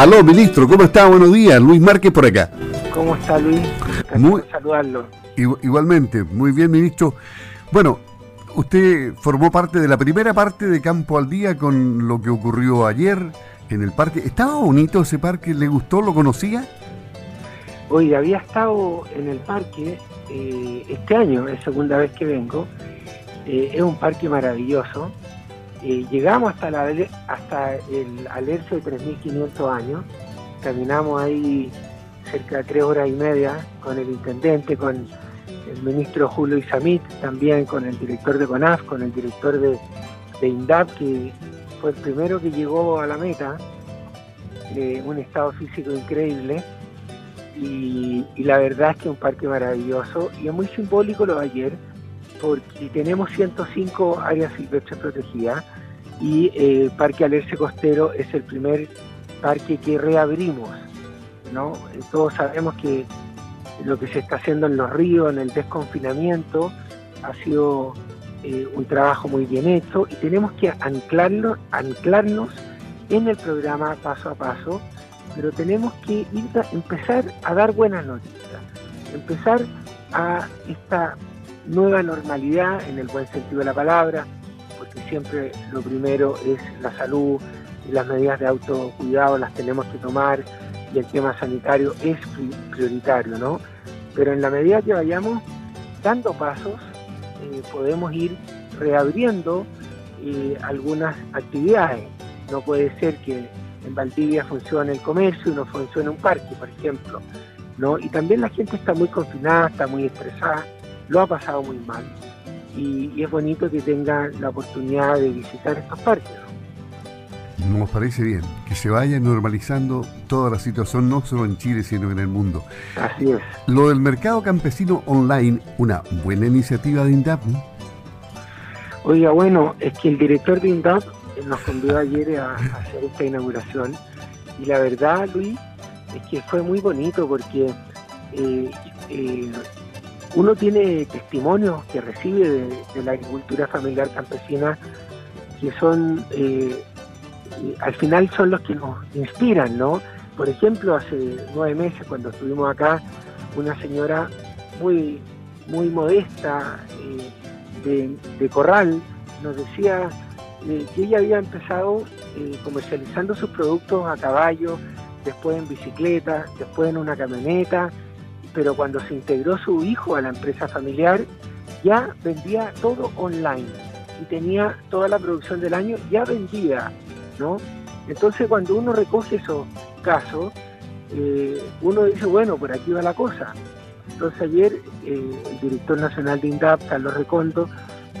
Aló, ministro, ¿cómo está? Buenos días. Luis Márquez por acá. ¿Cómo está Luis? Muy, saludarlo. Igualmente, muy bien, ministro. Bueno, usted formó parte de la primera parte de Campo al Día con lo que ocurrió ayer en el parque. ¿Estaba bonito ese parque? ¿Le gustó? ¿Lo conocía? Oye, había estado en el parque eh, este año, es segunda vez que vengo. Eh, es un parque maravilloso. Eh, llegamos hasta, el alerce de 3.500 años. Caminamos ahí cerca de tres horas y media con el intendente, con el ministro Julio Isamit, también con el director de CONAF, con el director de, INDAP, que fue el primero que llegó a la meta, un estado físico increíble. Y, la verdad es que es un parque maravilloso y es muy simbólico lo de ayer porque tenemos 105 áreas silvestres protegidas y eh, Parque Alerce Costero es el primer parque que reabrimos. ¿no? Todos sabemos que lo que se está haciendo en los ríos, en el desconfinamiento, ha sido eh, un trabajo muy bien hecho y tenemos que anclarnos, anclarnos en el programa paso a paso, pero tenemos que empezar a dar buenas noticias, empezar a esta nueva normalidad en el buen sentido de la palabra, porque siempre lo primero es la salud y las medidas de autocuidado las tenemos que tomar y el tema sanitario es prioritario, ¿no? Pero en la medida que vayamos dando pasos, eh, podemos ir reabriendo eh, algunas actividades. No puede ser que en Valdivia funcione el comercio y no funcione un parque, por ejemplo. ¿no? Y también la gente está muy confinada, está muy estresada, lo ha pasado muy mal. Y, es bonito que tengan la oportunidad de visitar estos parques. Nos parece bien que se vaya normalizando toda la situación, no solo en Chile, sino en el mundo. Así es. Lo del mercado campesino online, una buena iniciativa de INDAP. Oiga, bueno, es que el director de INDAP nos convidó ayer a, hacer esta inauguración y la verdad, Luis, es que fue muy bonito porque eh, eh, uno tiene testimonios que recibe de, la agricultura familiar campesina que son eh, eh, al final son los que nos inspiran, ¿no? Por ejemplo, hace nueve meses cuando estuvimos acá, una señora muy, muy modesta eh, de, Corral nos decía eh, que ella había empezado comercializando sus productos a caballo, después en bicicleta, después en una camioneta, pero cuando se integró su hijo a la empresa familiar, ya vendía todo online y tenía toda la producción del año ya vendida entonces cuando uno recoge esos casos, eh, uno dice, bueno, por aquí va la cosa. Entonces ayer eh, el director nacional de INDAP, Carlos Recondo,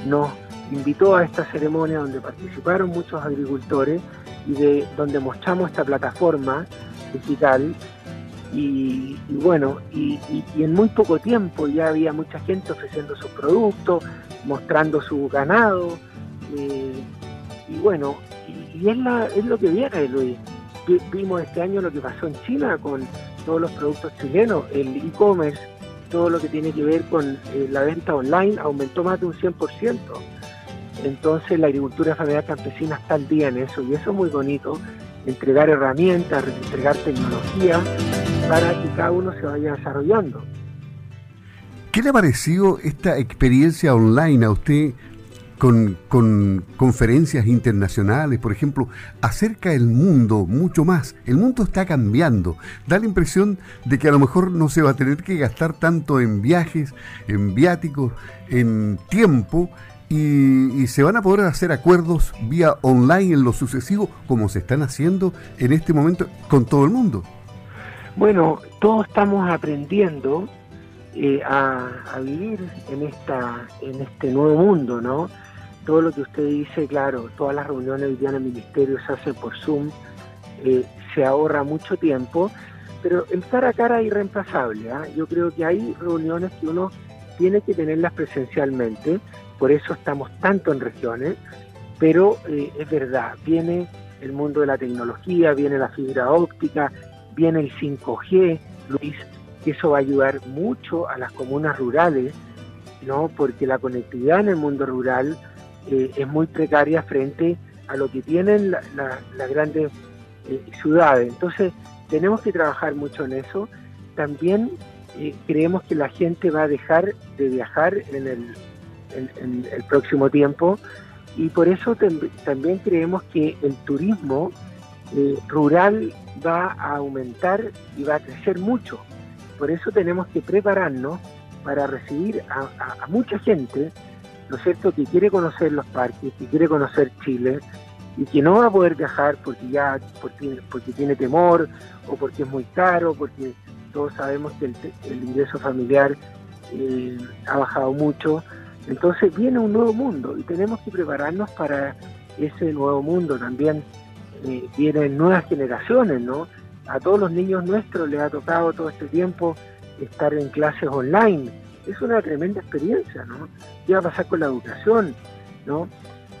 nos invitó a esta ceremonia donde participaron muchos agricultores y de donde mostramos esta plataforma digital y, bueno, y, en muy poco tiempo ya había mucha gente ofreciendo sus productos, mostrando su ganado, eh, y bueno, y es, la, es lo que viene, Luis. Vimos este año lo que pasó en China con todos los productos chilenos, el e-commerce, todo lo que tiene que ver con eh, la venta online aumentó más de un 100%. Entonces la agricultura familiar campesina está al día en eso y eso es muy bonito, entregar herramientas, entregar tecnología para que cada uno se vaya desarrollando. ¿Qué le ha parecido esta experiencia online a usted con, conferencias internacionales, por ejemplo, acerca el mundo mucho más. El mundo está cambiando. Da la impresión de que a lo mejor no se va a tener que gastar tanto en viajes, en viáticos, en tiempo, y, se van a poder hacer acuerdos vía online en lo sucesivo, como se están haciendo en este momento con todo el mundo. Bueno, todos estamos aprendiendo eh, a, vivir en esta en este nuevo mundo, ¿no? todo lo que usted dice, claro, todas las reuniones día en el ministerio se hacen por Zoom, eh, se ahorra mucho tiempo, pero el cara a cara es irreemplazable. ¿ah? Yo creo que hay reuniones que uno tiene que tenerlas presencialmente, por eso estamos tanto en regiones, pero eh, es verdad, viene el mundo de la tecnología, viene la fibra óptica, viene el 5G, Luis, que eso va a ayudar mucho a las comunas rurales, ¿no? Porque la conectividad en el mundo rural eh, es muy precaria frente a lo que tienen las grandes ciudades. Entonces, tenemos que trabajar mucho en eso. También creemos que la gente va a dejar de viajar en el, en, el próximo tiempo y por eso también creemos que el turismo rural va a aumentar y va a crecer mucho. Por eso tenemos que prepararnos para recibir a, mucha gente, ¿no es cierto?, que quiere conocer los parques, que quiere conocer Chile y que no va a poder viajar porque ya porque, porque tiene temor o porque es muy caro, porque todos sabemos que el, ingreso familiar eh, ha bajado mucho. Entonces viene un nuevo mundo y tenemos que prepararnos para ese nuevo mundo. También eh, vienen nuevas generaciones, ¿no? A todos los niños nuestros les ha tocado todo este tiempo estar en clases online. Es una tremenda experiencia, ¿no? ¿Qué va a pasar con la educación, ¿no?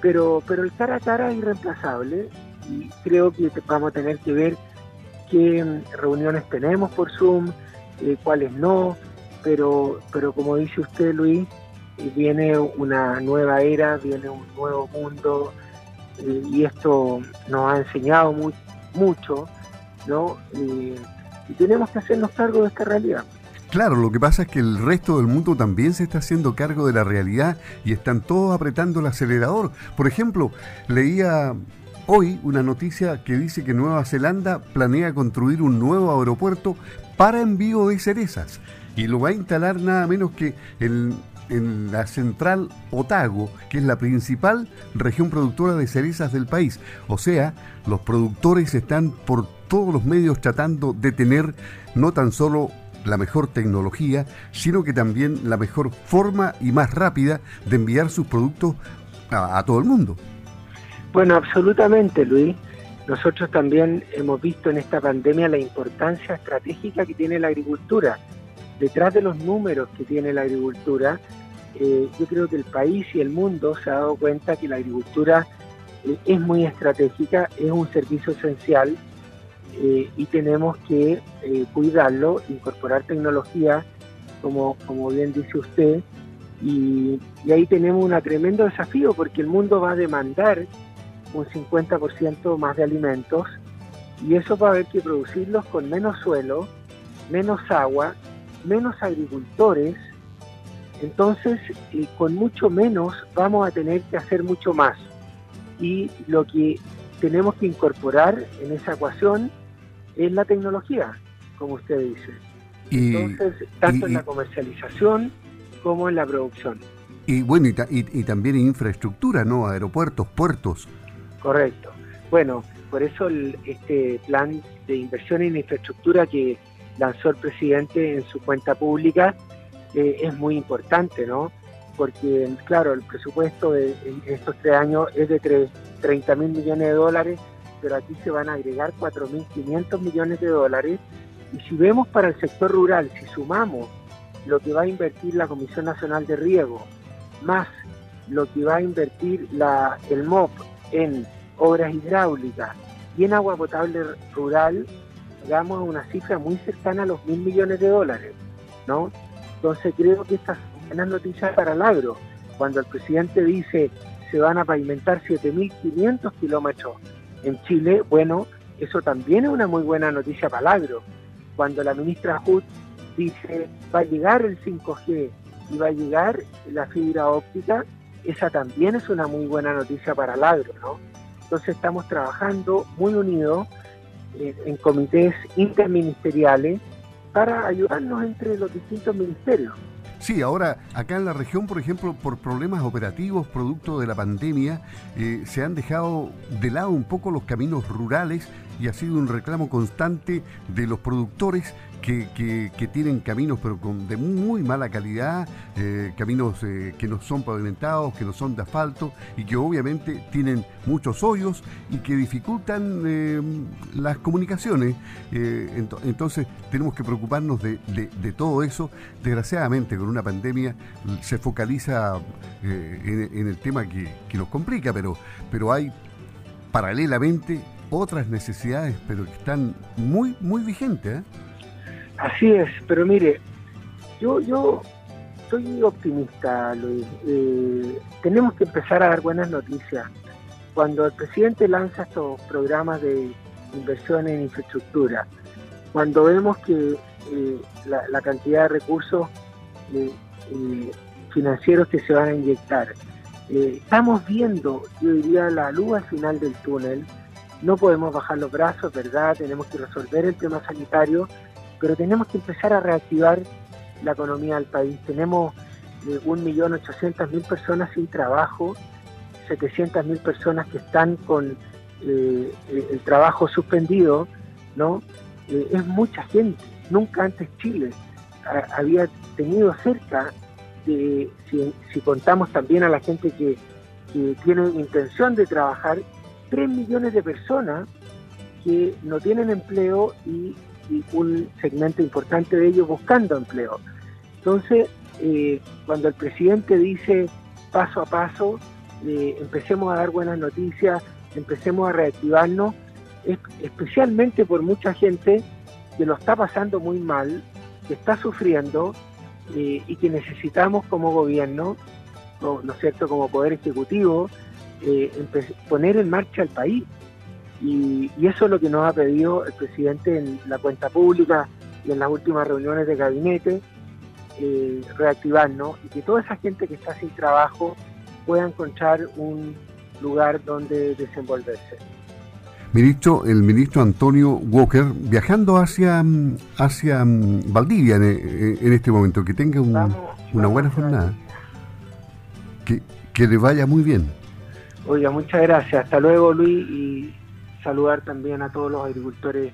Pero, pero el cara a cara es irreemplazable y creo que vamos a tener que ver qué mm, reuniones tenemos por Zoom, eh, cuáles no, pero, pero como dice usted, Luis, eh, viene una nueva era, viene un nuevo mundo y esto nos ha enseñado mucho, ¿no? y tenemos que hacernos cargo de esta realidad. Claro, lo que pasa es que el resto del mundo también se está haciendo cargo de la realidad y están todos apretando el acelerador. Por ejemplo, leía hoy una noticia que dice que Nueva Zelanda planea construir un nuevo aeropuerto para envío de cerezas y lo va a instalar nada menos que en, en la central Otago, que es la principal región productora de cerezas del país. O sea, los productores están por todos los medios tratando de tener no tan solo la mejor tecnología, sino que también la mejor forma y más rápida de enviar sus productos a, todo el mundo. Bueno, absolutamente, Luis. Nosotros también hemos visto en esta pandemia la importancia estratégica que tiene la agricultura. Detrás de los números que tiene la agricultura, yo creo que el país y el mundo se ha dado cuenta que la agricultura eh, es muy estratégica, es un servicio esencial eh, y tenemos que eh, cuidarlo, incorporar tecnología, como, como bien dice usted, y, ahí tenemos un tremendo desafío porque el mundo va a demandar un 50% más de alimentos y eso va a haber que producirlos con menos suelo, menos agua, menos agricultores, entonces eh, con mucho menos vamos a tener que hacer mucho más. Y lo que tenemos que incorporar en esa ecuación es la tecnología, como usted dice. Entonces, tanto en la comercialización como en la producción. Y bueno, y, también en infraestructura, ¿no? Aeropuertos, puertos. Correcto. Bueno, por eso este plan de inversión en infraestructura que lanzó el presidente en su cuenta pública eh, es muy importante, ¿no? Porque, claro, el presupuesto de, estos tres años es de 30 mil millones de dólares pero aquí se van a agregar 4.500 millones de dólares. Y si vemos para el sector rural, si sumamos lo que va a invertir la Comisión Nacional de Riego, más lo que va a invertir la, el MOP en obras hidráulicas y en agua potable rural, llegamos a una cifra muy cercana a los mil millones de dólares, ¿no? Entonces creo que estas son buenas noticias para el agro. Cuando el presidente dice se van a pavimentar 7.500 kilómetros en Chile, bueno, eso también es una muy buena noticia para el agro. Cuando la ministra Hood dice va a llegar el 5G y va a llegar la fibra óptica, esa también es una muy buena noticia para el agro, ¿no? Entonces estamos trabajando muy unidos eh, en comités interministeriales para ayudarnos entre los distintos ministerios. Sí, ahora acá en la región, por ejemplo, por problemas operativos producto de la pandemia, eh, se han dejado de lado un poco los caminos rurales y ha sido un reclamo constante de los productores que, que, tienen caminos pero con, de muy mala calidad, eh, caminos eh, que no son pavimentados, que no son de asfalto y que obviamente tienen muchos hoyos y que dificultan eh, las comunicaciones. entonces tenemos que preocuparnos de, de, todo eso. Desgraciadamente con una pandemia se focaliza en, el tema que, que nos complica, pero, pero hay paralelamente otras necesidades, pero que están muy, muy vigentes. Así es, pero mire, yo, yo soy optimista, Luis. Eh, tenemos que empezar a dar buenas noticias. Cuando el presidente lanza estos programas de inversión en infraestructura. Cuando vemos que eh, la, cantidad de recursos eh, eh, financieros que se van a inyectar, estamos viendo, yo diría, la luz al final del túnel. No podemos bajar los brazos, ¿verdad? Tenemos que resolver el tema sanitario, pero tenemos que empezar a reactivar la economía del país. Tenemos 1.800.000 personas sin trabajo, 700.000 personas que están con eh, el trabajo suspendido, ¿no? Eh, es mucha gente. Nunca antes Chile había tenido cerca de, si, contamos también a la gente que, tiene intención de trabajar, 3 millones de personas que no tienen empleo y, un segmento importante de ellos buscando empleo. Entonces, eh, cuando el presidente dice paso a paso, empecemos a dar buenas noticias, empecemos a reactivarnos, especialmente por mucha gente que lo está pasando muy mal, que está sufriendo eh, y que necesitamos como gobierno, ¿no, es cierto?, como poder ejecutivo, eh, poner en marcha el país. Y, eso es lo que nos ha pedido el presidente en la cuenta pública y en las últimas reuniones de gabinete, eh, reactivarnos y que toda esa gente que está sin trabajo pueda encontrar un lugar donde desenvolverse. Ministro, el ministro Antonio Walker, viajando hacia, hacia mm, Valdivia en, este momento, que tenga una buena jornada. Que, que le vaya muy bien. Oiga, muchas gracias. Hasta luego, Luis, y saludar también a todos los agricultores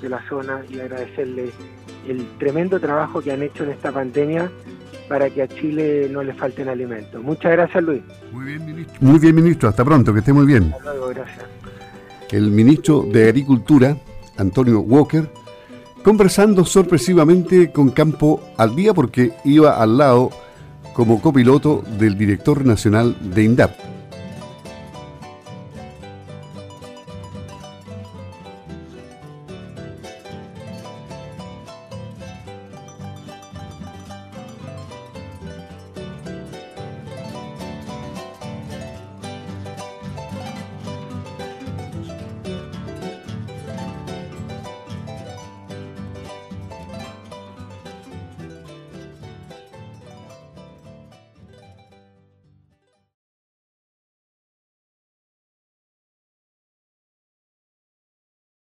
de la zona y agradecerles el tremendo trabajo que han hecho en esta pandemia para que a Chile no le falten alimentos. Muchas gracias, Luis. Muy bien, ministro. Muy bien, ministro. Hasta pronto, que esté muy bien. Hasta luego, gracias. El ministro de Agricultura, Antonio Walker, conversando sorpresivamente con Campo al día porque iba al lado como copiloto del director nacional de INDAP.